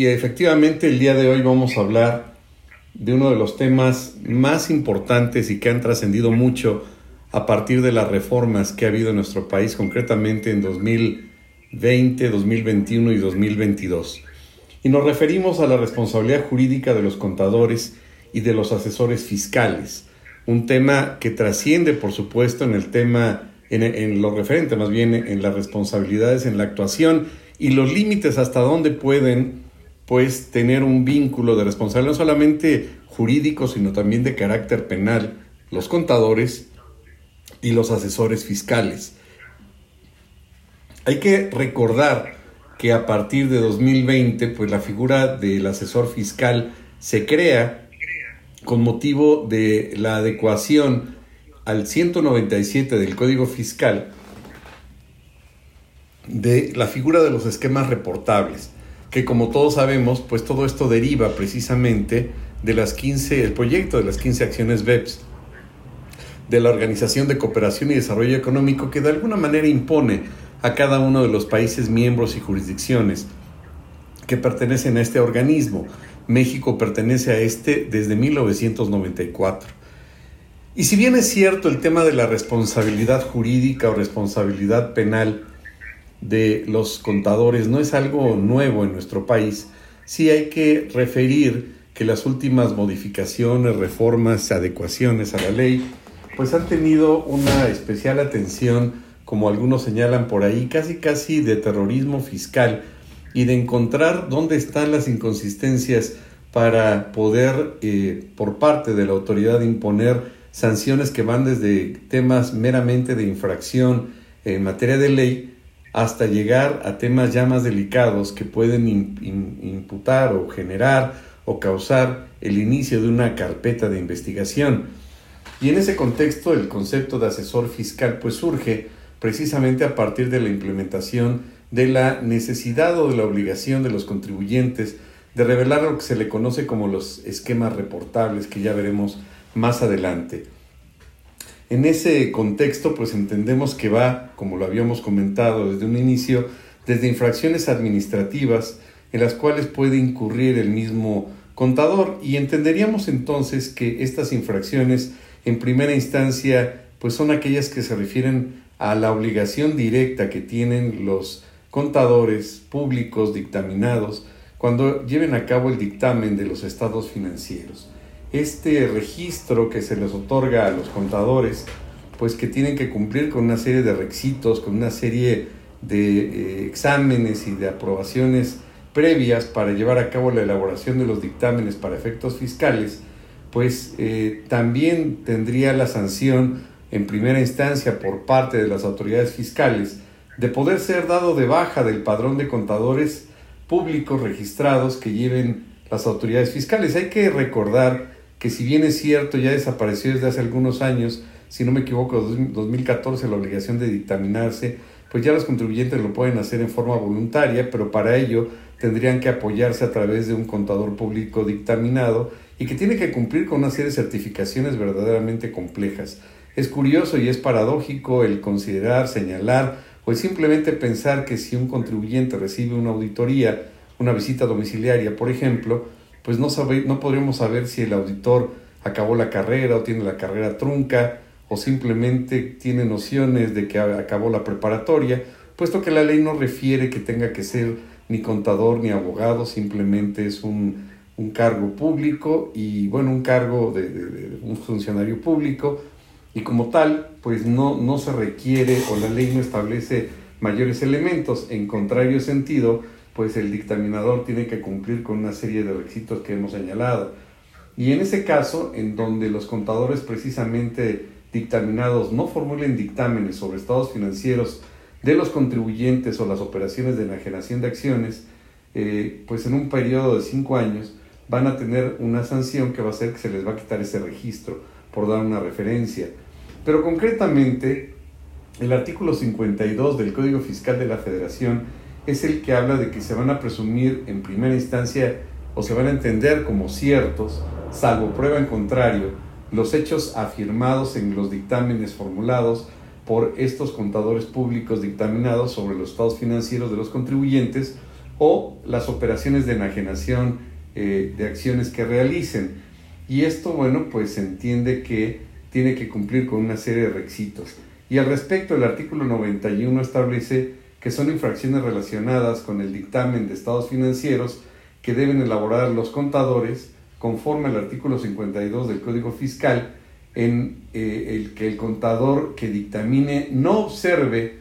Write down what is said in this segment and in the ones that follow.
Y efectivamente el día de hoy vamos a hablar de uno de los temas más importantes y que han trascendido mucho a partir de las reformas que ha habido en nuestro país, concretamente en 2020, 2021 y 2022. Y nos referimos a la responsabilidad jurídica de los contadores y de los asesores fiscales, un tema que trasciende, por supuesto, en el tema, en, lo referente más bien en las responsabilidades en la actuación y los límites hasta dónde pueden pues tener un vínculo de responsabilidad no solamente jurídico, sino también de carácter penal, los contadores y los asesores fiscales. Hay que recordar que a partir de 2020, pues la figura del asesor fiscal se crea con motivo de la adecuación al 197 del Código Fiscal de la figura de los esquemas reportables, que como todos sabemos, pues todo esto deriva precisamente de las 15, el proyecto de las 15 acciones BEPS de la Organización de Cooperación y Desarrollo Económico que de alguna manera impone a cada uno de los países miembros y jurisdicciones que pertenecen a este organismo. México pertenece a este desde 1994. Y si bien es cierto el tema de la responsabilidad jurídica o responsabilidad penal de los contadores. No es algo nuevo en nuestro país, sí hay que referir que las últimas modificaciones, reformas, adecuaciones a la ley pues han tenido una especial atención, como algunos señalan por ahí, casi casi de terrorismo fiscal y de encontrar dónde están las inconsistencias para poder, eh, por parte de la autoridad, imponer sanciones que van desde temas meramente de infracción en materia de ley hasta llegar a temas ya más delicados que pueden imputar o generar o causar el inicio de una carpeta de investigación. Y en ese contexto el concepto de asesor fiscal pues surge precisamente a partir de la implementación de la necesidad o de la obligación de los contribuyentes de revelar lo que se le conoce como los esquemas reportables que ya veremos más adelante. En ese contexto pues entendemos que va, como lo habíamos comentado desde un inicio, desde infracciones administrativas en las cuales puede incurrir el mismo contador y entenderíamos entonces que estas infracciones en primera instancia, pues son aquellas que se refieren a la obligación directa que tienen los contadores públicos dictaminados cuando lleven a cabo el dictamen de los estados financieros. Este registro que se les otorga a los contadores, pues que tienen que cumplir con una serie de requisitos, con una serie de eh, exámenes y de aprobaciones previas para llevar a cabo la elaboración de los dictámenes para efectos fiscales, pues eh, también tendría la sanción en primera instancia por parte de las autoridades fiscales de poder ser dado de baja del padrón de contadores públicos registrados que lleven las autoridades fiscales. Hay que recordar que si bien es cierto, ya desapareció desde hace algunos años, si no me equivoco, 2014 la obligación de dictaminarse, pues ya los contribuyentes lo pueden hacer en forma voluntaria, pero para ello tendrían que apoyarse a través de un contador público dictaminado y que tiene que cumplir con una serie de certificaciones verdaderamente complejas. Es curioso y es paradójico el considerar, señalar o simplemente pensar que si un contribuyente recibe una auditoría, una visita domiciliaria, por ejemplo, pues no, sabe, no podríamos saber si el auditor acabó la carrera o tiene la carrera trunca o simplemente tiene nociones de que acabó la preparatoria, puesto que la ley no refiere que tenga que ser ni contador ni abogado, simplemente es un cargo público y bueno, un cargo de, un funcionario público y como tal, pues no, no se requiere o la ley no establece mayores elementos. En contrario sentido, pues el dictaminador tiene que cumplir con una serie de requisitos que hemos señalado. Y en ese caso, en donde los contadores precisamente dictaminados no formulen dictámenes sobre estados financieros de los contribuyentes o las operaciones de enajenación de acciones, eh, pues en un periodo de cinco años, van a tener una sanción que va a ser que se les va a quitar ese registro por dar una referencia. Pero concretamente, el artículo 52 del Código Fiscal de la Federación es el que habla de que se van a presumir en primera instancia o se van a entender como ciertos, salvo prueba en contrario, los hechos afirmados en los dictámenes formulados por estos contadores públicos dictaminados sobre los estados financieros de los contribuyentes o las operaciones de enajenación eh, de acciones que realicen. Y esto, bueno, pues se entiende que tiene que cumplir con una serie de requisitos. Y al respecto, el artículo 91 establece que son infracciones relacionadas con el dictamen de estados financieros que deben elaborar los contadores conforme al artículo 52 del Código Fiscal en eh, el que el contador que dictamine no observe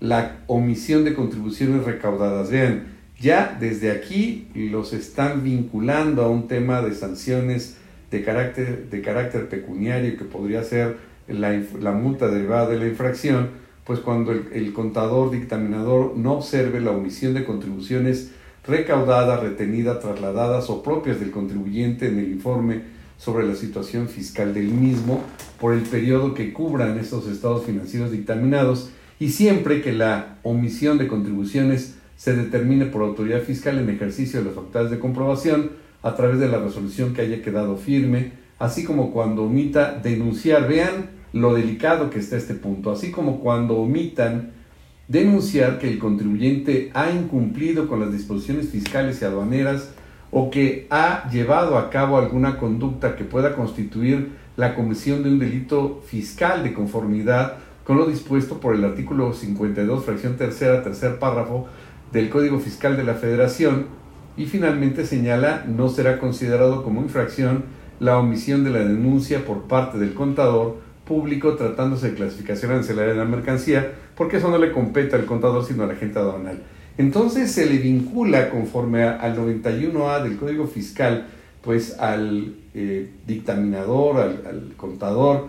la omisión de contribuciones recaudadas. Vean, ya desde aquí los están vinculando a un tema de sanciones de carácter, de carácter pecuniario que podría ser la, la multa derivada de la infracción, pues cuando el, el, contador dictaminador no observe la omisión de contribuciones recaudadas, retenidas, trasladadas o propias del contribuyente en el informe sobre la situación fiscal del mismo por el periodo que cubran estos estados financieros dictaminados y siempre que la omisión de contribuciones se determine por autoridad fiscal en ejercicio de las facultades de comprobación a través de la resolución que haya quedado firme, así como cuando omita denunciar, vean lo delicado que está este punto, así como cuando omitan denunciar que el contribuyente ha incumplido con las disposiciones fiscales y aduaneras o que ha llevado a cabo alguna conducta que pueda constituir la comisión de un delito fiscal de conformidad con lo dispuesto por el artículo 52, fracción tercera, tercer párrafo del Código Fiscal de la Federación y finalmente señala no será considerado como infracción la omisión de la denuncia por parte del contador público tratándose de clasificación arancelaria de la mercancía porque eso no le compete al contador sino al agente aduanal. Entonces se le vincula conforme al 91A del Código Fiscal, pues al eh, dictaminador, al, contador,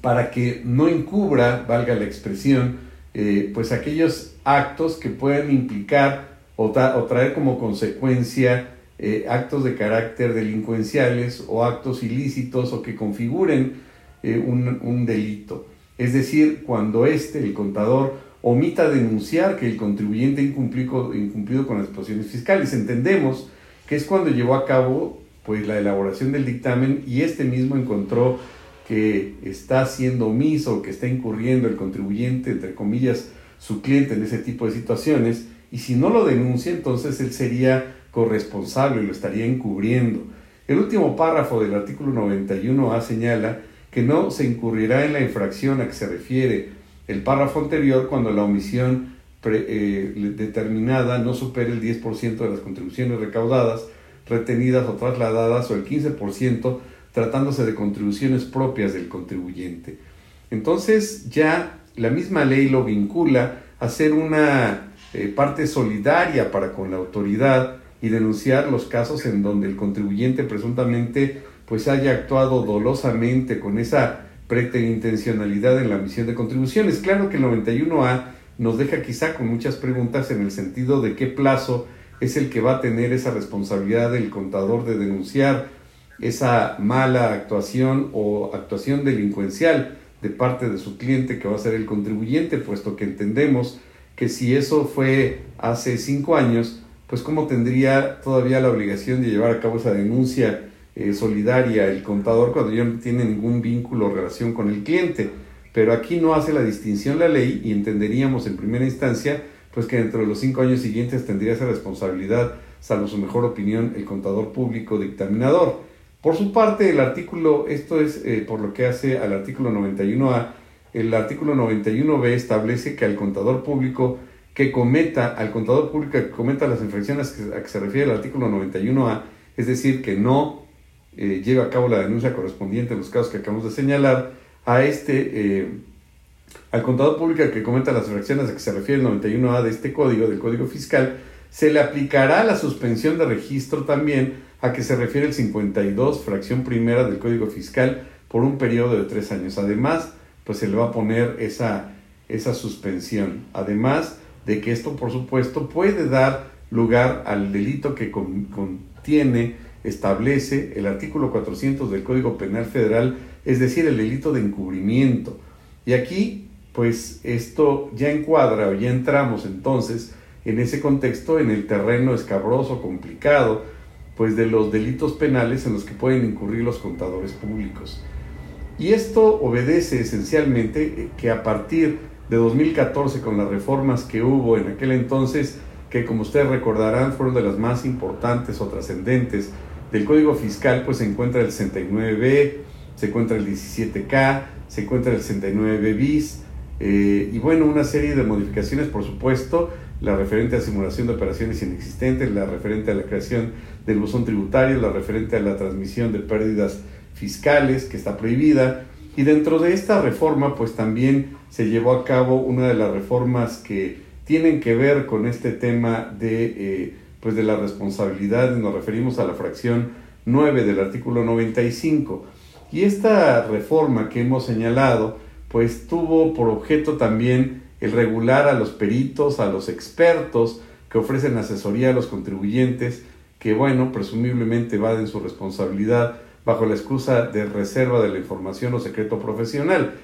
para que no encubra, valga la expresión, eh, pues aquellos actos que puedan implicar o, traer como consecuencia eh, actos de carácter delincuenciales o actos ilícitos o que configuren un, un delito. Es decir, cuando éste, el contador, omita denunciar que el contribuyente incumplido, incumplido con las disposiciones fiscales. Entendemos que es cuando llevó a cabo pues, la elaboración del dictamen y este mismo encontró que está siendo omiso, que está incurriendo el contribuyente, entre comillas, su cliente en ese tipo de situaciones, y si no lo denuncia, entonces él sería corresponsable, lo estaría encubriendo. El último párrafo del artículo 91A señala que no se incurrirá en la infracción a que se refiere el párrafo anterior cuando la omisión eh, determinada no supere el 10% de las contribuciones recaudadas, retenidas o trasladadas o el 15% tratándose de contribuciones propias del contribuyente. Entonces ya la misma ley lo vincula a ser una eh, parte solidaria para con la autoridad y denunciar los casos en donde el contribuyente presuntamente pues haya actuado dolosamente con esa preterintencionalidad en la misión de contribuciones. Claro que el 91A nos deja quizá con muchas preguntas en el sentido de qué plazo es el que va a tener esa responsabilidad del contador de denunciar esa mala actuación o actuación delincuencial de parte de su cliente que va a ser el contribuyente, puesto que entendemos que si eso fue hace cinco años, pues cómo tendría todavía la obligación de llevar a cabo esa denuncia eh, solidaria el contador cuando ya no tiene ningún vínculo o relación con el cliente. Pero aquí no hace la distinción la ley y entenderíamos en primera instancia pues que dentro de los cinco años siguientes tendría esa responsabilidad, salvo su mejor opinión, el contador público dictaminador. Por su parte, el artículo, esto es eh, por lo que hace al artículo 91A, el artículo 91B establece que al contador público que cometa, al contador público que cometa las infracciones a que se refiere el artículo 91A, es decir, que no eh, lleva a cabo la denuncia correspondiente en los casos que acabamos de señalar, a este, eh, al contador público que comenta las fracciones a que se refiere el 91A de este código, del Código Fiscal, se le aplicará la suspensión de registro también a que se refiere el 52, fracción primera del Código Fiscal, por un periodo de tres años. Además, pues se le va a poner esa, esa suspensión. Además de que esto, por supuesto, puede dar lugar al delito que contiene establece el artículo 400 del Código Penal Federal, es decir, el delito de encubrimiento. Y aquí, pues esto ya encuadra o ya entramos entonces en ese contexto, en el terreno escabroso, complicado, pues de los delitos penales en los que pueden incurrir los contadores públicos. Y esto obedece esencialmente que a partir de 2014, con las reformas que hubo en aquel entonces, que como ustedes recordarán fueron de las más importantes o trascendentes del Código Fiscal, pues se encuentra el 69B, se encuentra el 17K, se encuentra el 69B bis, eh, y bueno, una serie de modificaciones, por supuesto, la referente a simulación de operaciones inexistentes, la referente a la creación del buzón tributario, la referente a la transmisión de pérdidas fiscales, que está prohibida. Y dentro de esta reforma, pues también se llevó a cabo una de las reformas que tienen que ver con este tema de, eh, pues de la responsabilidad, nos referimos a la fracción 9 del artículo 95. Y esta reforma que hemos señalado, pues tuvo por objeto también el regular a los peritos, a los expertos que ofrecen asesoría a los contribuyentes, que bueno, presumiblemente va en su responsabilidad bajo la excusa de reserva de la información o secreto profesional.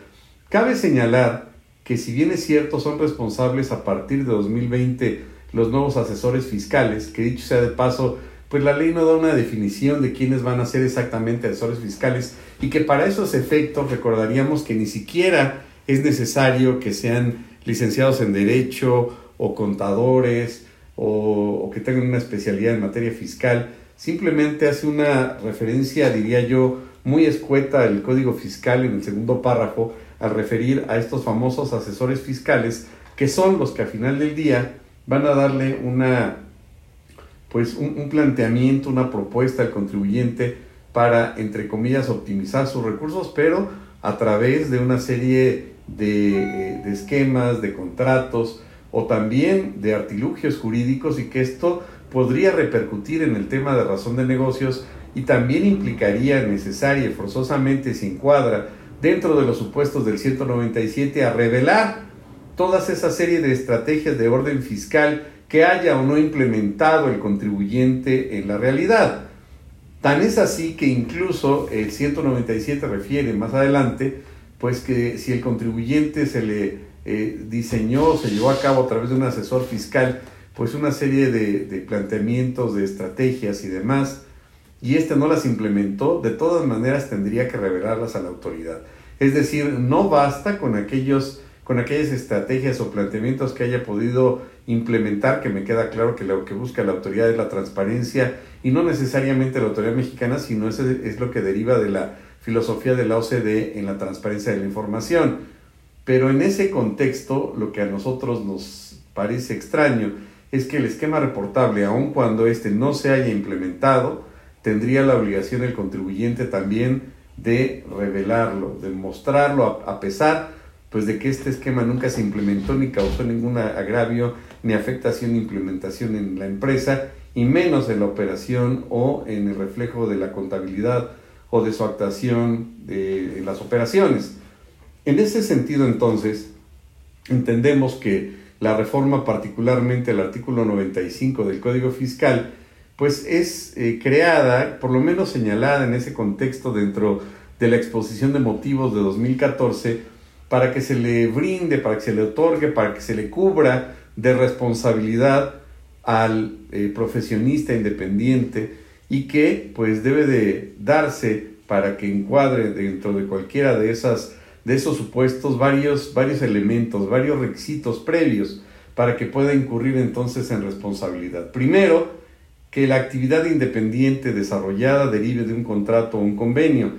Cabe señalar que si bien es cierto son responsables a partir de 2020 los nuevos asesores fiscales, que dicho sea de paso, pues la ley no da una definición de quiénes van a ser exactamente asesores fiscales y que para esos efectos recordaríamos que ni siquiera es necesario que sean licenciados en derecho o contadores o, que tengan una especialidad en materia fiscal, simplemente hace una referencia, diría yo, muy escueta el Código Fiscal en el segundo párrafo al referir a estos famosos asesores fiscales que son los que al final del día van a darle una pues un, planteamiento, una propuesta al contribuyente para, entre comillas, optimizar sus recursos, pero a través de una serie de, eh, de esquemas, de contratos o también de artilugios jurídicos y que esto podría repercutir en el tema de razón de negocios y también implicaría necesaria forzosamente se encuadra dentro de los supuestos del 197 a revelar todas esa serie de estrategias de orden fiscal que haya o no implementado el contribuyente en la realidad. Tan es así que incluso el 197 refiere más adelante, pues que si el contribuyente se le eh, diseñó, se llevó a cabo a través de un asesor fiscal, pues una serie de, planteamientos, de estrategias y demás, y éste no las implementó, de todas maneras tendría que revelarlas a la autoridad. Es decir, no basta con aquellos con aquellas estrategias o planteamientos que haya podido implementar, que me queda claro que lo que busca la autoridad es la transparencia y no necesariamente la autoridad mexicana, sino eso es lo que deriva de la filosofía de la OCDE en la transparencia de la información. Pero en ese contexto, lo que a nosotros nos parece extraño es que el esquema reportable, aun cuando éste no se haya implementado, tendría la obligación el contribuyente también de revelarlo, de mostrarlo, a, pesar pues de que este esquema nunca se implementó ni causó ningún agravio ni afectación ni implementación en la empresa y menos en la operación o en el reflejo de la contabilidad o de su actuación de, en las operaciones. En ese sentido entonces entendemos que la reforma particularmente el artículo 95 del Código Fiscal pues es eh, creada, por lo menos señalada en ese contexto dentro de la exposición de motivos de 2014 para que se le brinde, para que se le otorgue, para que se le cubra de responsabilidad al eh, profesionista independiente y que pues debe de darse para que encuadre dentro de cualquiera de esas de esos supuestos varios varios elementos, varios requisitos previos para que pueda incurrir entonces en responsabilidad. Primero, que la actividad independiente desarrollada derive de un contrato o un convenio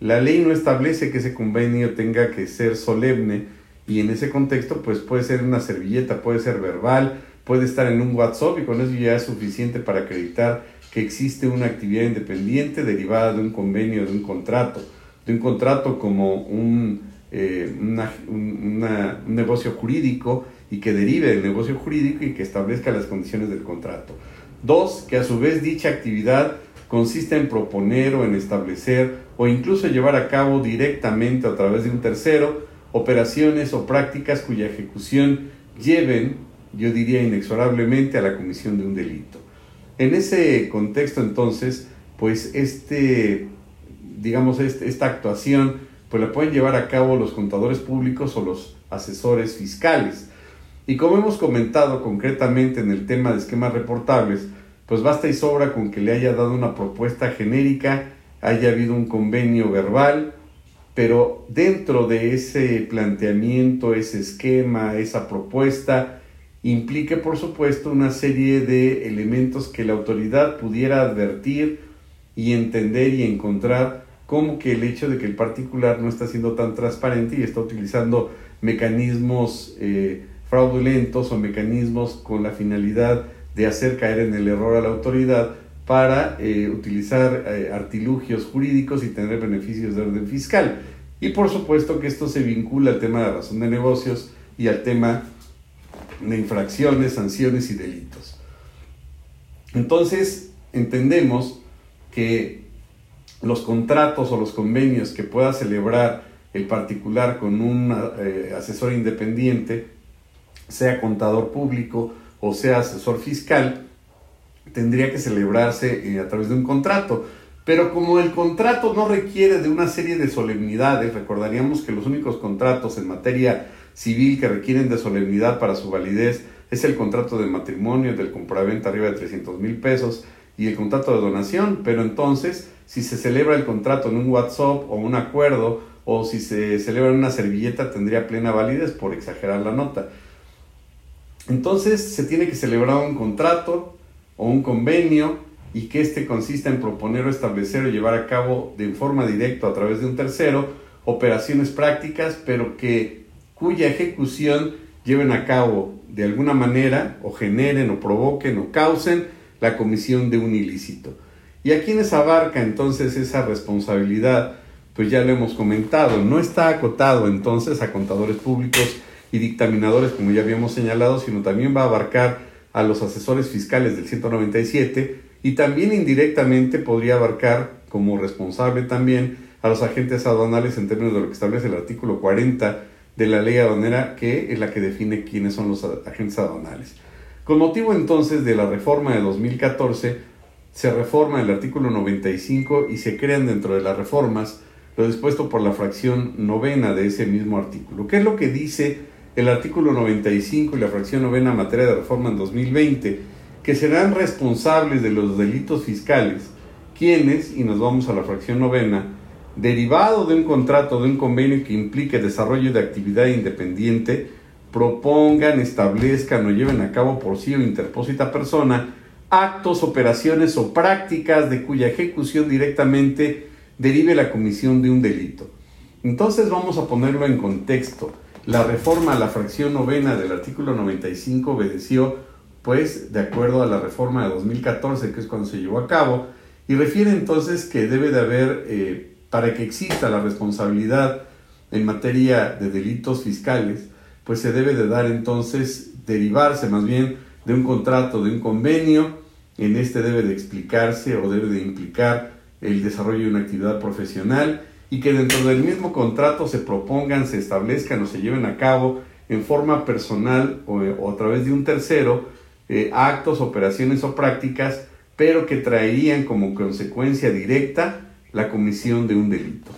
la ley no establece que ese convenio tenga que ser solemne y en ese contexto pues puede ser una servilleta, puede ser verbal, puede estar en un WhatsApp y con eso ya es suficiente para acreditar que existe una actividad independiente derivada de un convenio, de un contrato, de un contrato como un, eh, un negocio jurídico y que derive del negocio jurídico y que establezca las condiciones del contrato. Dos, que a su vez dicha actividad consiste en proponer o en establecer o incluso llevar a cabo directamente a través de un tercero operaciones o prácticas cuya ejecución lleven, yo diría inexorablemente, a la comisión de un delito. En ese contexto entonces, pues este, digamos, este, esta actuación, pues la pueden llevar a cabo los contadores públicos o los asesores fiscales. Y como hemos comentado concretamente en el tema de esquemas reportables, pues basta y sobra con que le haya dado una propuesta genérica, haya habido un convenio verbal, pero dentro de ese planteamiento, ese esquema, esa propuesta, implique, por supuesto, una serie de elementos que la autoridad pudiera advertir y entender y encontrar como que el hecho de que el particular no está siendo tan transparente y está utilizando mecanismos eh, fraudulentos o mecanismos con la finalidad de hacer caer en el error a la autoridad para eh, utilizar eh, artilugios jurídicos y tener beneficios de orden fiscal. Y por supuesto que esto se vincula al tema de razón de negocios y al tema de infracciones, sanciones y delitos. Entonces, entendemos que los contratos o los convenios que pueda celebrar el particular con un eh, asesor independiente, sea contador público o sea asesor fiscal, tendría que celebrarse eh, a través de un contrato. Pero como el contrato no requiere de una serie de solemnidades, recordaríamos que los únicos contratos en materia civil que requieren de solemnidad para su validez es el contrato de matrimonio, del compraventa arriba de 300 mil pesos y el contrato de donación. Pero entonces, si se celebra el contrato en un WhatsApp o un acuerdo, o si se celebra en una servilleta, tendría plena validez por exagerar la nota. Entonces, se tiene que celebrar un contrato o un convenio y que éste consista en proponer o establecer o llevar a cabo de forma directa a través de un tercero operaciones prácticas, pero que cuya ejecución lleven a cabo de alguna manera o generen o provoquen o causen la comisión de un ilícito. ¿Y a quiénes abarca entonces esa responsabilidad? Pues ya lo hemos comentado, no está acotado entonces a contadores públicos y dictaminadores como ya habíamos señalado, sino también va a abarcar a los asesores fiscales del 197 y también indirectamente podría abarcar como responsable también a los agentes aduanales en términos de lo que establece el artículo 40 de la ley aduanera, que es la que define quiénes son los agentes aduanales. Con motivo entonces de la reforma de 2014, se reforma el artículo 95 y se crean dentro de las reformas lo dispuesto por la fracción novena de ese mismo artículo. ¿Qué es lo que dice el artículo 95 y la fracción novena en materia de reforma en 2020, que serán responsables de los delitos fiscales, quienes, y nos vamos a la fracción novena, derivado de un contrato, de un convenio que implique desarrollo de actividad independiente, propongan, establezcan o lleven a cabo por sí o interpósita persona actos, operaciones o prácticas de cuya ejecución directamente derive la comisión de un delito. Entonces vamos a ponerlo en contexto. La reforma a la fracción novena del artículo 95 obedeció, pues, de acuerdo a la reforma de 2014, que es cuando se llevó a cabo, y refiere entonces que debe de haber, eh, para que exista la responsabilidad en materia de delitos fiscales, pues se debe de dar entonces, derivarse más bien de un contrato, de un convenio, en este debe de explicarse o debe de implicar el desarrollo de una actividad profesional, y que dentro del mismo contrato se propongan, se establezcan o se lleven a cabo en forma personal o, a través de un tercero eh, actos, operaciones o prácticas, pero que traerían como consecuencia directa la comisión de un delito.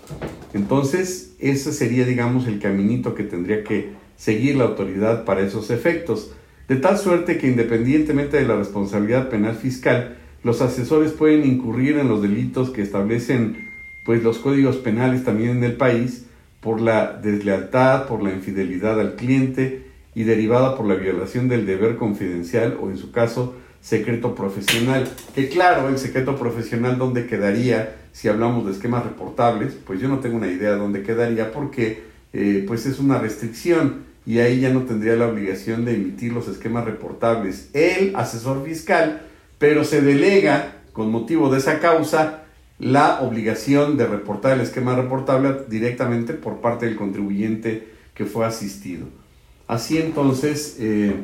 Entonces, ese sería, digamos, el caminito que tendría que seguir la autoridad para esos efectos, de tal suerte que independientemente de la responsabilidad penal fiscal, los asesores pueden incurrir en los delitos que establecen pues los códigos penales también en el país por la deslealtad, por la infidelidad al cliente y derivada por la violación del deber confidencial o en su caso secreto profesional. Que claro, el secreto profesional dónde quedaría si hablamos de esquemas reportables, pues yo no tengo una idea de dónde quedaría porque eh, pues es una restricción y ahí ya no tendría la obligación de emitir los esquemas reportables el asesor fiscal, pero se delega con motivo de esa causa la obligación de reportar el esquema reportable directamente por parte del contribuyente que fue asistido. Así entonces, eh,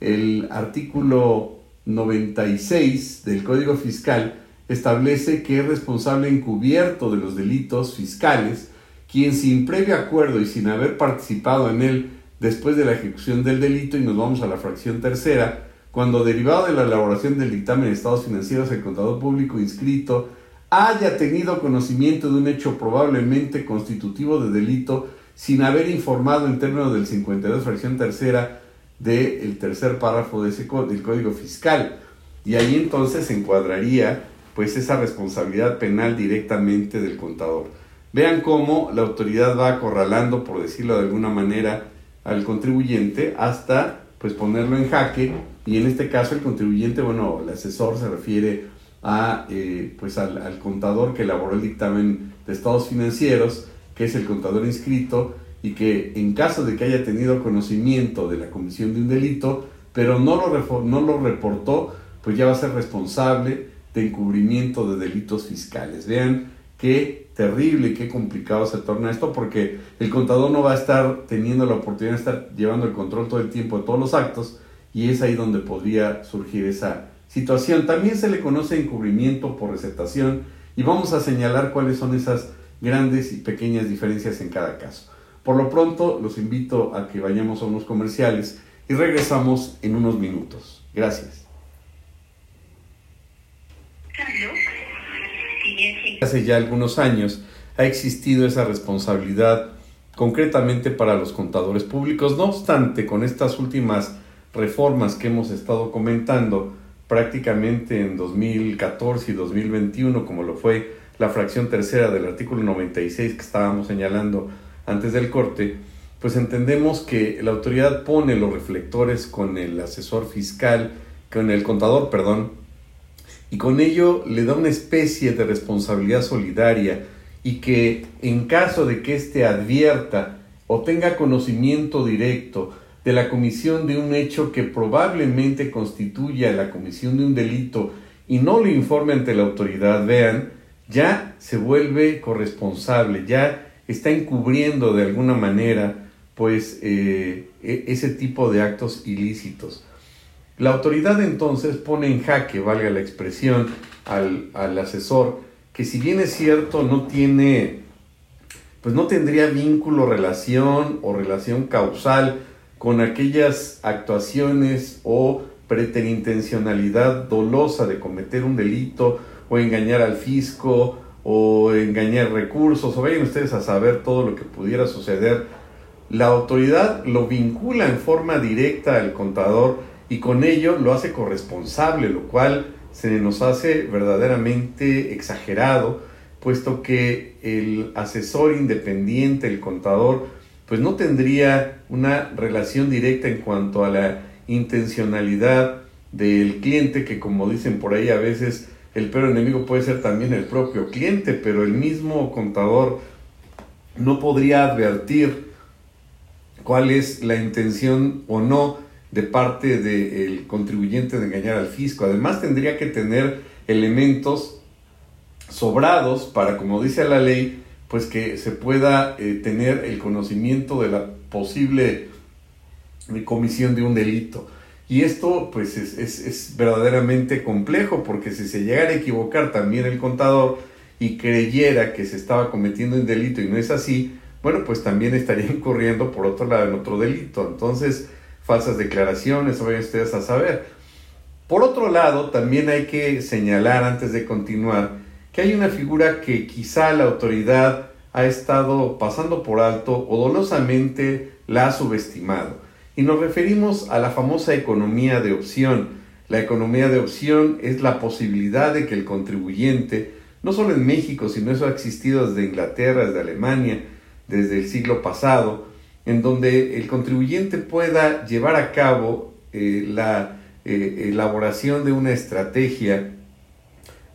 el artículo 96 del Código Fiscal establece que es responsable encubierto de los delitos fiscales quien sin previo acuerdo y sin haber participado en él después de la ejecución del delito, y nos vamos a la fracción tercera, cuando derivado de la elaboración del dictamen de estados financieros el contador público inscrito haya tenido conocimiento de un hecho probablemente constitutivo de delito sin haber informado en términos del 52 fracción tercera del tercer párrafo de ese del Código Fiscal. Y ahí entonces se encuadraría pues esa responsabilidad penal directamente del contador. Vean cómo la autoridad va acorralando, por decirlo de alguna manera, al contribuyente hasta pues ponerlo en jaque y en este caso el contribuyente, bueno, el asesor se refiere a, eh, pues al, contador que elaboró el dictamen de estados financieros, que es el contador inscrito y que en caso de que haya tenido conocimiento de la comisión de un delito, pero no lo, no lo reportó, pues ya va a ser responsable de encubrimiento de delitos fiscales. Vean qué terrible qué complicado se torna esto porque el contador no va a estar teniendo la oportunidad de estar llevando el control todo el tiempo de todos los actos y es ahí donde podría surgir esa situación. También se le conoce encubrimiento por recetación y vamos a señalar cuáles son esas grandes y pequeñas diferencias en cada caso. Por lo pronto, los invito a que vayamos a unos comerciales y regresamos en unos minutos. Gracias. Hace ya algunos años ha existido esa responsabilidad concretamente para los contadores públicos. No obstante, con estas últimas reformas que hemos estado comentando, prácticamente en 2014 y 2021, como lo fue la fracción tercera del artículo 96 que estábamos señalando antes del corte, pues entendemos que la autoridad pone los reflectores con el asesor fiscal, con el contador, perdón, y con ello le da una especie de responsabilidad solidaria y que en caso de que éste advierta o tenga conocimiento directo de la comisión de un hecho que probablemente constituya la comisión de un delito y no lo informe ante la autoridad, vean, ya se vuelve corresponsable, ya está encubriendo de alguna manera pues eh, e-, ese tipo de actos ilícitos. La autoridad entonces pone en jaque, valga la expresión, al, asesor, que si bien es cierto no tiene, pues no tendría vínculo, relación o relación causal con aquellas actuaciones o preterintencionalidad dolosa de cometer un delito o engañar al fisco o engañar recursos o vayan ustedes a saber todo lo que pudiera suceder. La autoridad lo vincula en forma directa al contador y con ello lo hace corresponsable, lo cual se nos hace verdaderamente exagerado, puesto que el asesor independiente, el contador, pues no tendría una relación directa en cuanto a la intencionalidad del cliente, que como dicen por ahí a veces el peor enemigo puede ser también el propio cliente, pero el mismo contador no podría advertir cuál es la intención o no de parte del contribuyente de engañar al fisco. Además tendría que tener elementos sobrados para, como dice la ley, pues que se pueda eh, tener el conocimiento de la posible comisión de un delito. Y esto pues es, es, verdaderamente complejo porque si se llegara a equivocar también el contador y creyera que se estaba cometiendo un delito y no es así, bueno, pues también estaría incurriendo por otro lado en otro delito. Entonces, falsas declaraciones, vayan ustedes a saber. Por otro lado, también hay que señalar antes de continuar que hay una figura que quizá la autoridad ha estado pasando por alto o dolosamente la ha subestimado. Y nos referimos a la famosa economía de opción. La economía de opción es la posibilidad de que el contribuyente, no solo en México, sino eso ha existido desde Inglaterra, desde Alemania, desde el siglo pasado, en donde el contribuyente pueda llevar a cabo eh, la eh, elaboración de una estrategia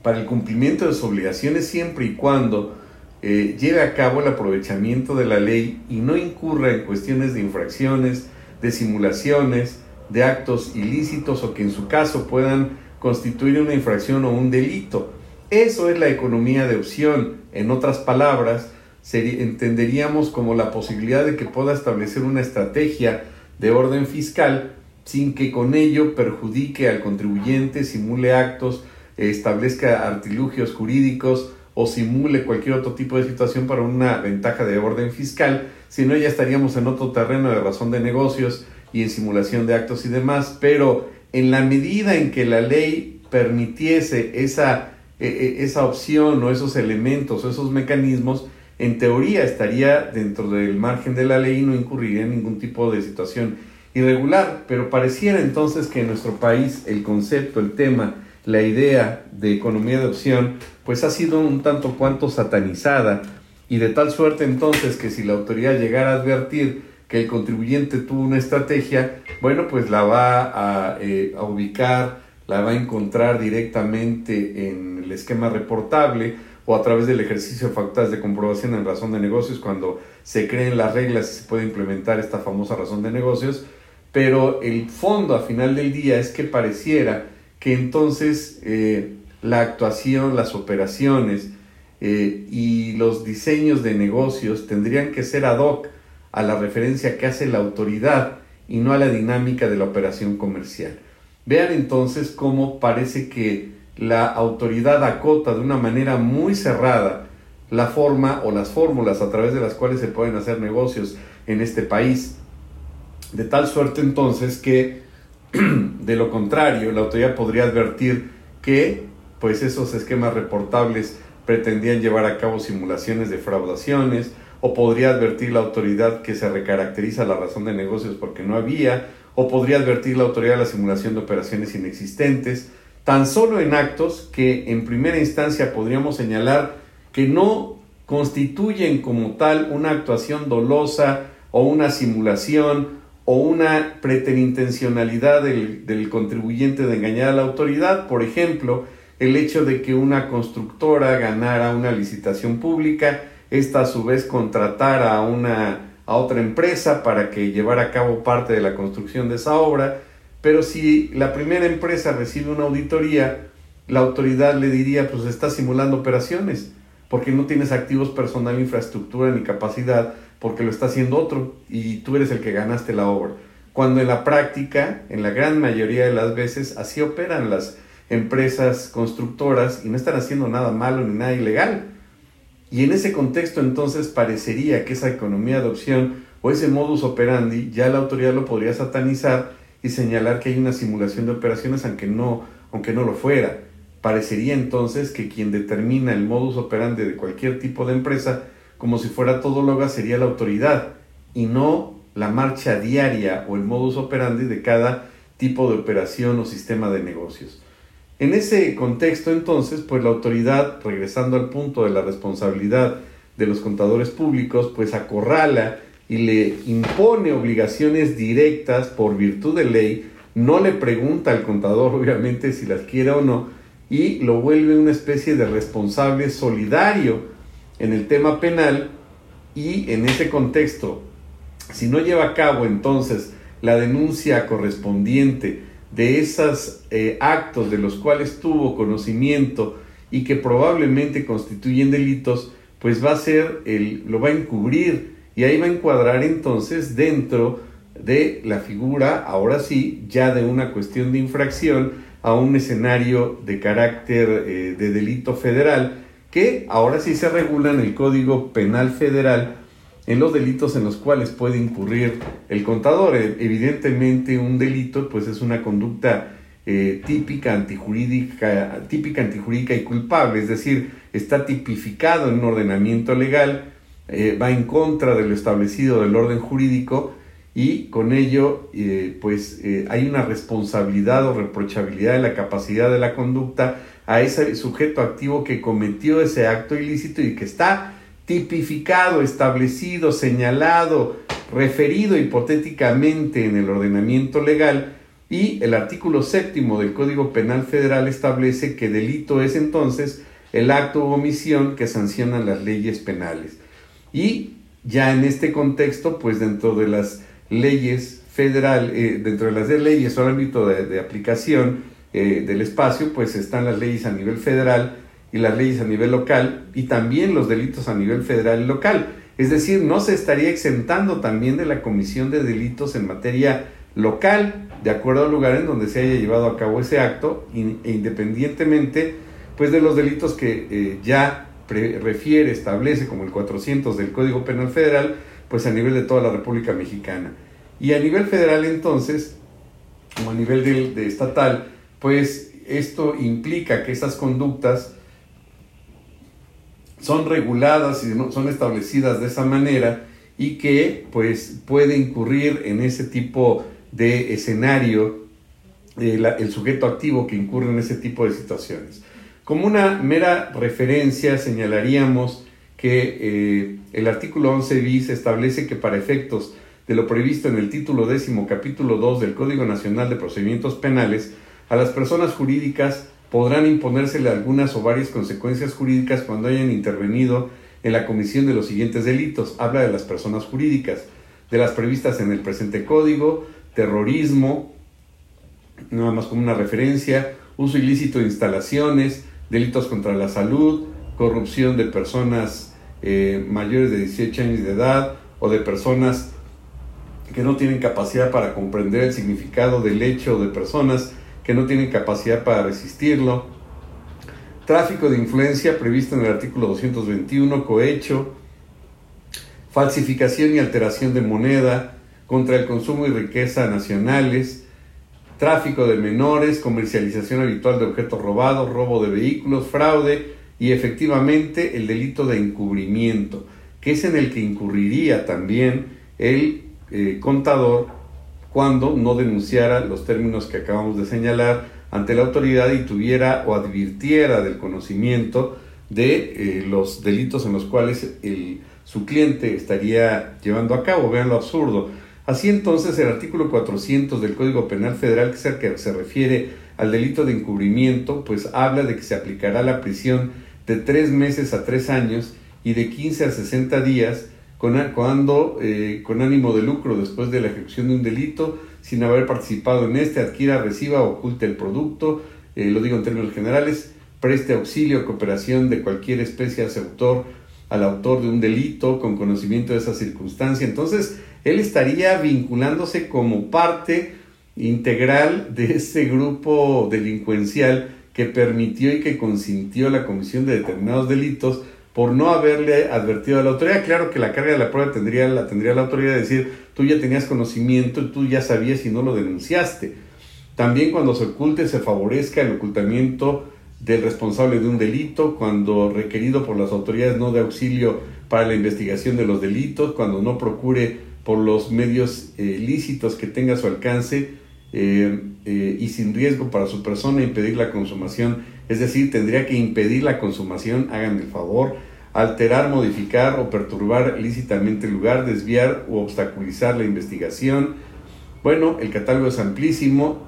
para el cumplimiento de sus obligaciones siempre y cuando eh, lleve a cabo el aprovechamiento de la ley y no incurra en cuestiones de infracciones, de simulaciones, de actos ilícitos o que en su caso puedan constituir una infracción o un delito. Eso es la economía de opción. En otras palabras, entenderíamos como la posibilidad de que pueda establecer una estrategia de orden fiscal sin que con ello perjudique al contribuyente, simule actos, establezca artilugios jurídicos o simule cualquier otro tipo de situación para una ventaja de orden fiscal, sino ya estaríamos en otro terreno de razón de negocios y en simulación de actos y demás, pero en la medida en que la ley permitiese esa, e, e, esa opción o esos elementos o esos mecanismos, en teoría estaría dentro del margen de la ley y no incurriría en ningún tipo de situación irregular, pero pareciera entonces que en nuestro país el concepto, el tema, la idea de economía de opción, pues ha sido un tanto cuanto satanizada. Y de tal suerte entonces que si la autoridad llegara a advertir que el contribuyente tuvo una estrategia, bueno, pues la va a, eh, a ubicar, la va a encontrar directamente en el esquema reportable o a través del ejercicio de de comprobación en razón de negocios cuando se creen las reglas y se puede implementar esta famosa razón de negocios, pero el fondo a final del día es que pareciera que entonces eh, la actuación, las operaciones eh, y los diseños de negocios tendrían que ser ad hoc a la referencia que hace la autoridad y no a la dinámica de la operación comercial. Vean entonces cómo parece que la autoridad acota de una manera muy cerrada la forma o las fórmulas a través de las cuales se pueden hacer negocios en este país. De tal suerte entonces que de lo contrario la autoridad podría advertir que pues esos esquemas reportables pretendían llevar a cabo simulaciones de fraudaciones o podría advertir la autoridad que se recaracteriza la razón de negocios porque no había o podría advertir la autoridad la simulación de operaciones inexistentes. Tan solo en actos que en primera instancia podríamos señalar que no constituyen como tal una actuación dolosa o una simulación o una preterintencionalidad del, contribuyente de engañar a la autoridad, por ejemplo, el hecho de que una constructora ganara una licitación pública, esta a su vez contratara a una a otra empresa para que llevara a cabo parte de la construcción de esa obra, pero si la primera empresa recibe una auditoría, la autoridad le diría, pues está simulando operaciones, porque no tienes activos personal, infraestructura ni capacidad, porque lo está haciendo otro y tú eres el que ganaste la obra. Cuando en la práctica, en la gran mayoría de las veces, así operan las empresas constructoras y no están haciendo nada malo ni nada ilegal. Y en ese contexto entonces parecería que esa economía de opción o ese modus operandi ya la autoridad lo podría satanizar y señalar que hay una simulación de operaciones aunque no, aunque no lo fuera. Parecería entonces que quien determina el modus operandi de cualquier tipo de empresa como si fuera todóloga sería la autoridad y no la marcha diaria o el modus operandi de cada tipo de operación o sistema de negocios. En ese contexto entonces, pues la autoridad, regresando al punto de la responsabilidad de los contadores públicos, pues acorrala y le impone obligaciones directas por virtud de ley, no le pregunta al contador obviamente si las quiere o no, y lo vuelve una especie de responsable solidario en el tema penal y en ese contexto, si no lleva a cabo entonces la denuncia correspondiente de esos eh, actos de los cuales tuvo conocimiento y que probablemente constituyen delitos, pues va a ser, el, lo va a encubrir y ahí va a encuadrar entonces dentro de la figura, ahora sí, ya de una cuestión de infracción a un escenario de carácter eh, de delito federal, que ahora sí se regula en el Código Penal Federal en los delitos en los cuales puede incurrir el contador. E, evidentemente un delito pues es una conducta eh, típica antijurídica, típica antijurídica y culpable, es decir, está tipificado en un ordenamiento legal eh, va en contra de lo establecido del orden jurídico y con ello eh, pues eh, hay una responsabilidad o reprochabilidad de la capacidad de la conducta a ese sujeto activo que cometió ese acto ilícito y que está tipificado, establecido, señalado, referido hipotéticamente en el ordenamiento legal y el artículo séptimo del Código Penal Federal establece que delito es entonces el acto o omisión que sancionan las leyes penales. Y ya en este contexto, pues dentro de las leyes federal, eh, dentro de las leyes o ámbito de, aplicación eh, del espacio, pues están las leyes a nivel federal y las leyes a nivel local y también los delitos a nivel federal y local. Es decir, no se estaría exentando también de la comisión de delitos en materia local, de acuerdo al lugar en donde se haya llevado a cabo ese acto, e independientemente pues de los delitos que eh, ya refiere, establece como el 400 del Código Penal Federal, pues a nivel de toda la República Mexicana. Y a nivel federal entonces, como a nivel de, estatal, pues esto implica que esas conductas son reguladas y son establecidas de esa manera y que pues puede incurrir en ese tipo de escenario eh, el sujeto activo que incurre en ese tipo de situaciones. Como una mera referencia señalaríamos que eh, el artículo 11 bis establece que para efectos de lo previsto en el título décimo capítulo 2 del Código Nacional de Procedimientos Penales, a las personas jurídicas podrán imponérsele algunas o varias consecuencias jurídicas cuando hayan intervenido en la comisión de los siguientes delitos. Habla de las personas jurídicas, de las previstas en el presente código, terrorismo, nada más como una referencia, uso ilícito de instalaciones, delitos contra la salud, corrupción de personas eh, mayores de 18 años de edad o de personas que no tienen capacidad para comprender el significado del hecho de personas que no tienen capacidad para resistirlo. Tráfico de influencia previsto en el artículo 221, cohecho, falsificación y alteración de moneda, contra el consumo y riqueza nacionales, tráfico de menores, comercialización habitual de objetos robados, robo de vehículos, fraude y efectivamente el delito de encubrimiento, que es en el que incurriría también el eh, contador cuando no denunciara los términos que acabamos de señalar ante la autoridad y tuviera o advirtiera del conocimiento de eh, los delitos en los cuales su cliente estaría llevando a cabo. Vean lo absurdo. Así entonces el artículo 400 del Código Penal Federal, el que se refiere al delito de encubrimiento, pues habla de que se aplicará la prisión de tres meses a tres años y de 15 a 60 días cuando eh, con ánimo de lucro después de la ejecución de un delito, sin haber participado en este, adquiera, reciba o oculte el producto, eh, lo digo en términos generales, preste auxilio o cooperación de cualquier especie a autor, al autor de un delito con conocimiento de esa circunstancia. Entonces, él estaría vinculándose como parte integral de ese grupo delincuencial que permitió y que consintió la comisión de determinados delitos por no haberle advertido a la autoridad. Claro que la carga de la prueba tendría, la tendría la autoridad de decir, tú ya tenías conocimiento y tú ya sabías y no lo denunciaste. También cuando se oculte, se favorezca el ocultamiento del responsable de un delito, cuando requerido por las autoridades no de auxilio para la investigación de los delitos, cuando no procure por los medios eh, lícitos que tenga a su alcance eh, eh, y sin riesgo para su persona impedir la consumación, es decir, tendría que impedir la consumación, hagan el favor, alterar, modificar o perturbar lícitamente el lugar, desviar o obstaculizar la investigación. Bueno, el catálogo es amplísimo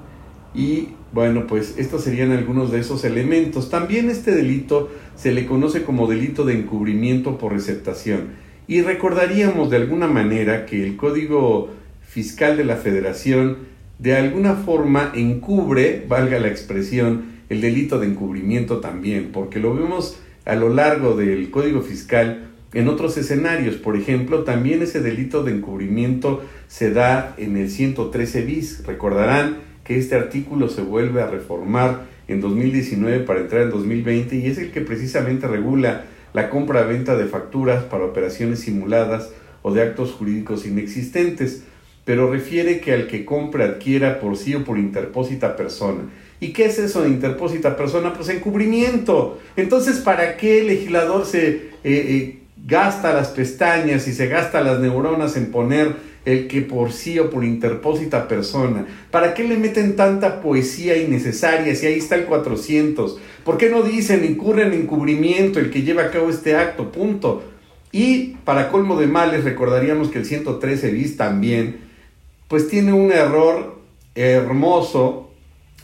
y bueno, pues estos serían algunos de esos elementos. También este delito se le conoce como delito de encubrimiento por receptación. Y recordaríamos de alguna manera que el Código Fiscal de la Federación de alguna forma encubre, valga la expresión, el delito de encubrimiento también, porque lo vemos a lo largo del Código Fiscal en otros escenarios. Por ejemplo, también ese delito de encubrimiento se da en el 113 bis. Recordarán que este artículo se vuelve a reformar en 2019 para entrar en 2020 y es el que precisamente regula la compra-venta de facturas para operaciones simuladas o de actos jurídicos inexistentes, pero refiere que al que compra adquiera por sí o por interpósita persona ¿Y qué es eso de interpósita persona? Pues encubrimiento. Entonces, ¿para qué el legislador se eh, eh, gasta las pestañas y se gasta las neuronas en poner el que por sí o por interpósita persona? ¿Para qué le meten tanta poesía innecesaria si ahí está el 400? ¿Por qué no dicen incurre en encubrimiento el que lleva a cabo este acto? Punto. Y para colmo de males, recordaríamos que el 113 bis también, pues tiene un error hermoso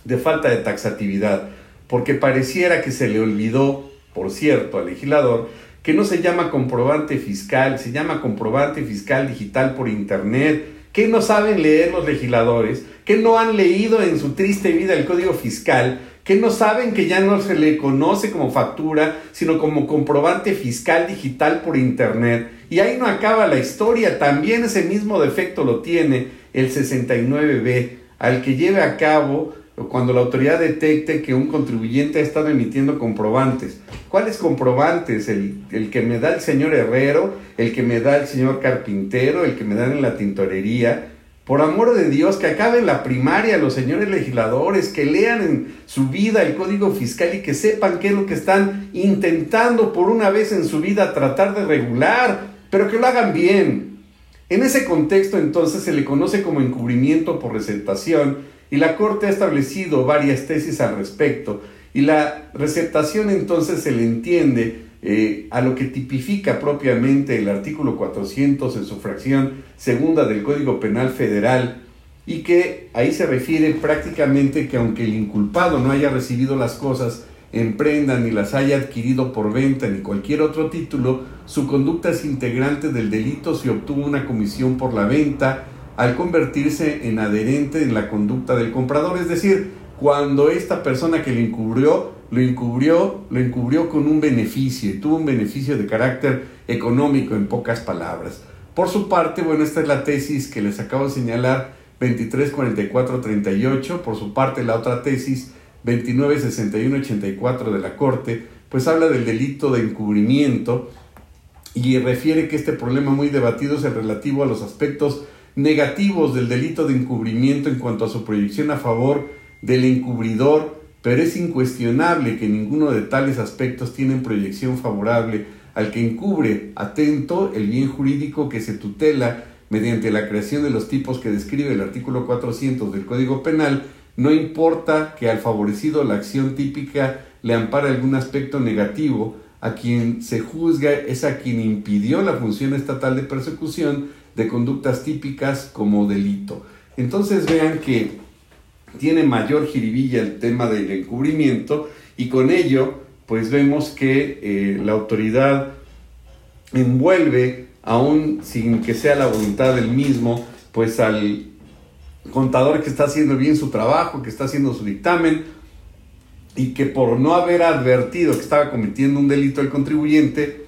de falta de taxatividad, porque pareciera que se le olvidó, por cierto, al legislador, que no se llama comprobante fiscal, se llama comprobante fiscal digital por Internet, que no saben leer los legisladores, que no han leído en su triste vida el código fiscal, que no saben que ya no se le conoce como factura, sino como comprobante fiscal digital por Internet. Y ahí no acaba la historia, también ese mismo defecto lo tiene el 69B, al que lleve a cabo cuando la autoridad detecte que un contribuyente ha estado emitiendo comprobantes. ¿Cuáles comprobantes? El, el, que me da el señor herrero, el que me da el señor carpintero, el que me dan en la tintorería. Por amor de Dios, que acaben la primaria los señores legisladores, que lean en su vida el código fiscal y que sepan qué es lo que están intentando por una vez en su vida tratar de regular, pero que lo hagan bien. En ese contexto entonces se le conoce como encubrimiento por receptación y la Corte ha establecido varias tesis al respecto. Y la receptación entonces se le entiende eh, a lo que tipifica propiamente el artículo 400 en su fracción segunda del Código Penal Federal y que ahí se refiere prácticamente que aunque el inculpado no haya recibido las cosas en prenda ni las haya adquirido por venta ni cualquier otro título, su conducta es integrante del delito si obtuvo una comisión por la venta al convertirse en adherente en la conducta del comprador, es decir, cuando esta persona que le encubrió, lo encubrió, lo encubrió con un beneficio, tuvo un beneficio de carácter económico en pocas palabras. Por su parte, bueno, esta es la tesis que les acabo de señalar, 234438, por su parte la otra tesis 296184 de la Corte, pues habla del delito de encubrimiento y refiere que este problema muy debatido es el relativo a los aspectos negativos del delito de encubrimiento en cuanto a su proyección a favor del encubridor, pero es incuestionable que ninguno de tales aspectos tienen proyección favorable al que encubre, atento, el bien jurídico que se tutela mediante la creación de los tipos que describe el artículo 400 del Código Penal, no importa que al favorecido la acción típica le ampare algún aspecto negativo, a quien se juzga es a quien impidió la función estatal de persecución de conductas típicas como delito. Entonces vean que tiene mayor jiribilla el tema del encubrimiento y con ello pues vemos que eh, la autoridad envuelve, aún sin que sea la voluntad del mismo, pues al contador que está haciendo bien su trabajo, que está haciendo su dictamen y que por no haber advertido que estaba cometiendo un delito el contribuyente,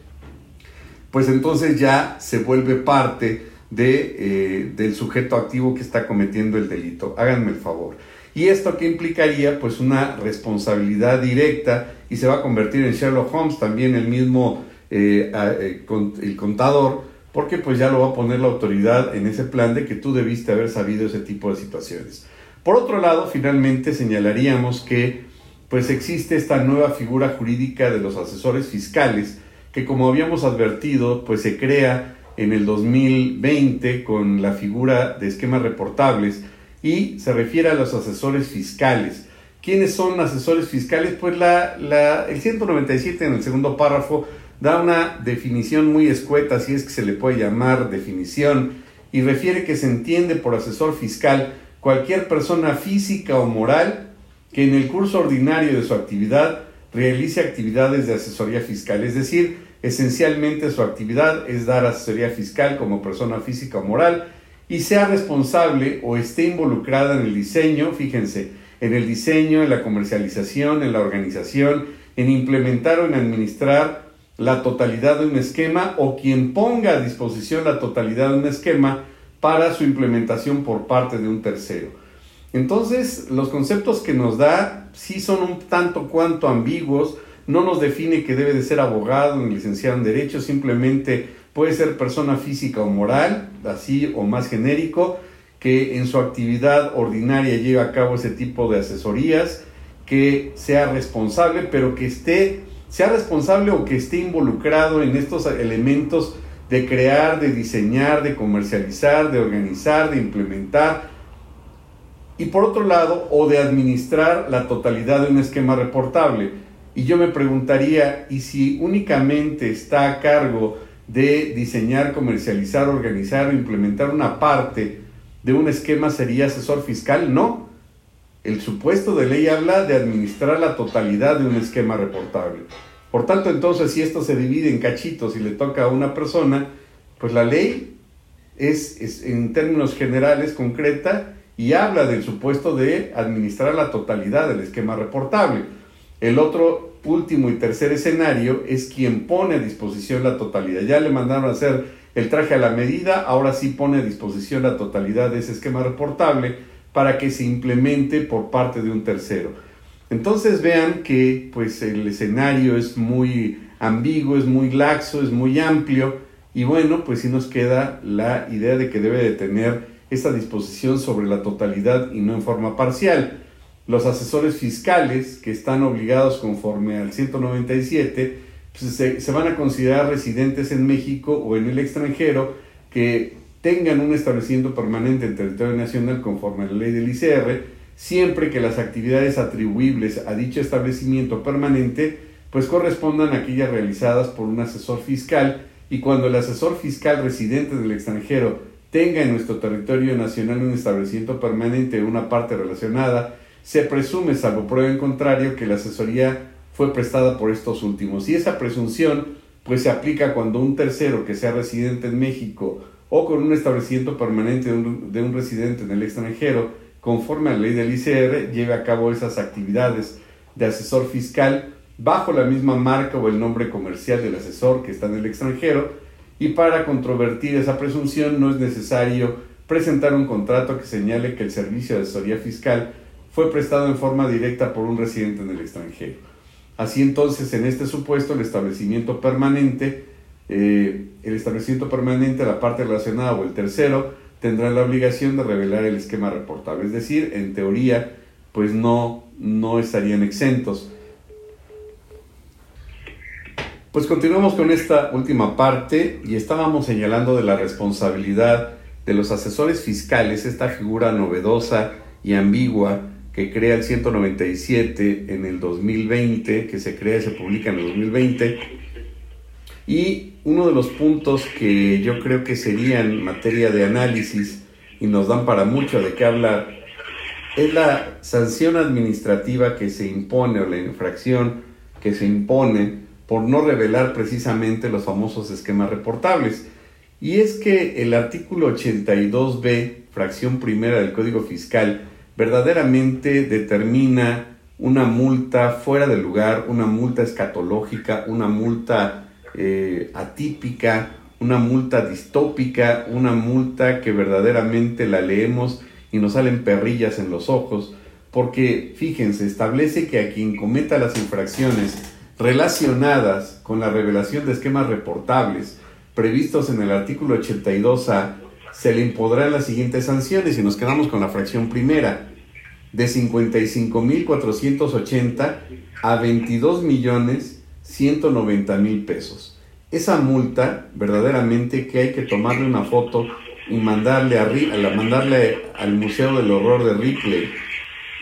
pues entonces ya se vuelve parte de, eh, del sujeto activo que está cometiendo el delito. Háganme el favor. ¿Y esto qué implicaría? Pues una responsabilidad directa y se va a convertir en Sherlock Holmes, también el mismo eh, eh, el contador, porque pues ya lo va a poner la autoridad en ese plan de que tú debiste haber sabido ese tipo de situaciones. Por otro lado, finalmente señalaríamos que pues existe esta nueva figura jurídica de los asesores fiscales, que como habíamos advertido, pues se crea en el 2020 con la figura de esquemas reportables y se refiere a los asesores fiscales. ¿Quiénes son asesores fiscales? Pues la, el 197 en el segundo párrafo da una definición muy escueta, si es que se le puede llamar definición, y refiere que se entiende por asesor fiscal cualquier persona física o moral que en el curso ordinario de su actividad realice actividades de asesoría fiscal, es decir, esencialmente su actividad es dar asesoría fiscal como persona física o moral y sea responsable o esté involucrada en el diseño, fíjense, en el diseño, en la comercialización, en la organización, en implementar o en administrar la totalidad de un esquema o quien ponga a disposición la totalidad de un esquema para su implementación por parte de un tercero. Entonces, los conceptos que nos da sí son un tanto cuanto ambiguos, no nos define que debe de ser abogado ni licenciado en derecho, simplemente puede ser persona física o moral, así o más genérico, que en su actividad ordinaria lleve a cabo ese tipo de asesorías, que sea responsable, pero que esté, sea responsable o que esté involucrado en estos elementos de crear, de diseñar, de comercializar, de organizar, de implementar, y por otro lado, o de administrar la totalidad de un esquema reportable. Y yo me preguntaría, ¿y si únicamente está a cargo de diseñar, comercializar, organizar o implementar una parte de un esquema sería asesor fiscal, no. El supuesto de ley habla de administrar la totalidad de un esquema reportable. Por tanto, entonces, si esto se divide en cachitos y le toca a una persona, pues la ley es, es en términos generales concreta y habla del supuesto de administrar la totalidad del esquema reportable. El otro último y tercer escenario es quien pone a disposición la totalidad. Ya le mandaron a hacer el traje a la medida, ahora sí pone a disposición la totalidad de ese esquema reportable para que se implemente por parte de un tercero. Entonces vean que pues el escenario es muy ambiguo, es muy laxo, es muy amplio y bueno, pues sí nos queda la idea de que debe de tener esta disposición sobre la totalidad y no en forma parcial los asesores fiscales que están obligados conforme al 197 pues, se, van a considerar residentes en México o en el extranjero que tengan un establecimiento permanente en territorio nacional conforme a la ley del ICR, siempre que las actividades atribuibles a dicho establecimiento permanente pues correspondan a aquellas realizadas por un asesor fiscal. Y cuando el asesor fiscal residente del extranjero tenga en nuestro territorio nacional un establecimiento permanente o una parte relacionada, se presume, salvo prueba en contrario, que la asesoría fue prestada por estos últimos. Y esa presunción pues se aplica cuando un tercero que sea residente en México o con un establecimiento permanente de un, de un residente en el extranjero, conforme a la ley del ICR, lleve a cabo esas actividades de asesor fiscal bajo la misma marca o el nombre comercial del asesor que está en el extranjero y para controvertir esa presunción no es necesario presentar un contrato que señale que el servicio de asesoría fiscal fue prestado en forma directa por un residente en el extranjero. Así entonces, en este supuesto, el establecimiento permanente, eh, el establecimiento permanente, la parte relacionada o el tercero, tendrá la obligación de revelar el esquema reportable. Es decir, en teoría, pues no, no estarían exentos. Pues continuamos con esta última parte y estábamos señalando de la responsabilidad de los asesores fiscales, esta figura novedosa y ambigua que crea el 197 en el 2020, que se crea y se publica en el 2020. Y uno de los puntos que yo creo que serían materia de análisis y nos dan para mucho de qué hablar es la sanción administrativa que se impone o la infracción que se impone por no revelar precisamente los famosos esquemas reportables. Y es que el artículo 82b, fracción primera del Código Fiscal, verdaderamente determina una multa fuera de lugar, una multa escatológica, una multa eh, atípica, una multa distópica, una multa que verdaderamente la leemos y nos salen perrillas en los ojos, porque fíjense, establece que a quien cometa las infracciones relacionadas con la revelación de esquemas reportables previstos en el artículo 82A, se le impondrán las siguientes sanciones y nos quedamos con la fracción primera, de 55.480 a 22.190.000 pesos. Esa multa, verdaderamente que hay que tomarle una foto y mandarle, a, mandarle al Museo del Horror de Ripley.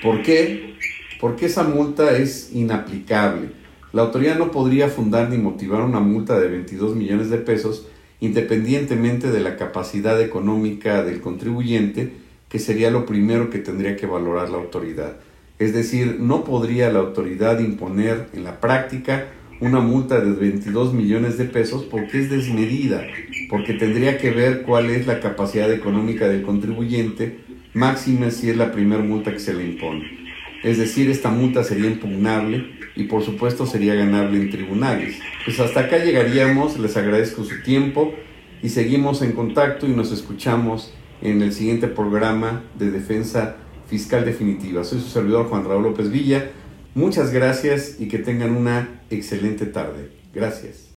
¿Por qué? Porque esa multa es inaplicable la autoridad no podría fundar ni motivar una multa de 22 millones de pesos independientemente de la capacidad económica del contribuyente, que sería lo primero que tendría que valorar la autoridad. Es decir, no podría la autoridad imponer en la práctica una multa de 22 millones de pesos porque es desmedida, porque tendría que ver cuál es la capacidad económica del contribuyente, máxima si es la primera multa que se le impone. Es decir, esta multa sería impugnable y por supuesto sería ganable en tribunales. Pues hasta acá llegaríamos, les agradezco su tiempo y seguimos en contacto y nos escuchamos en el siguiente programa de Defensa Fiscal Definitiva. Soy su servidor Juan Raúl López Villa. Muchas gracias y que tengan una excelente tarde. Gracias.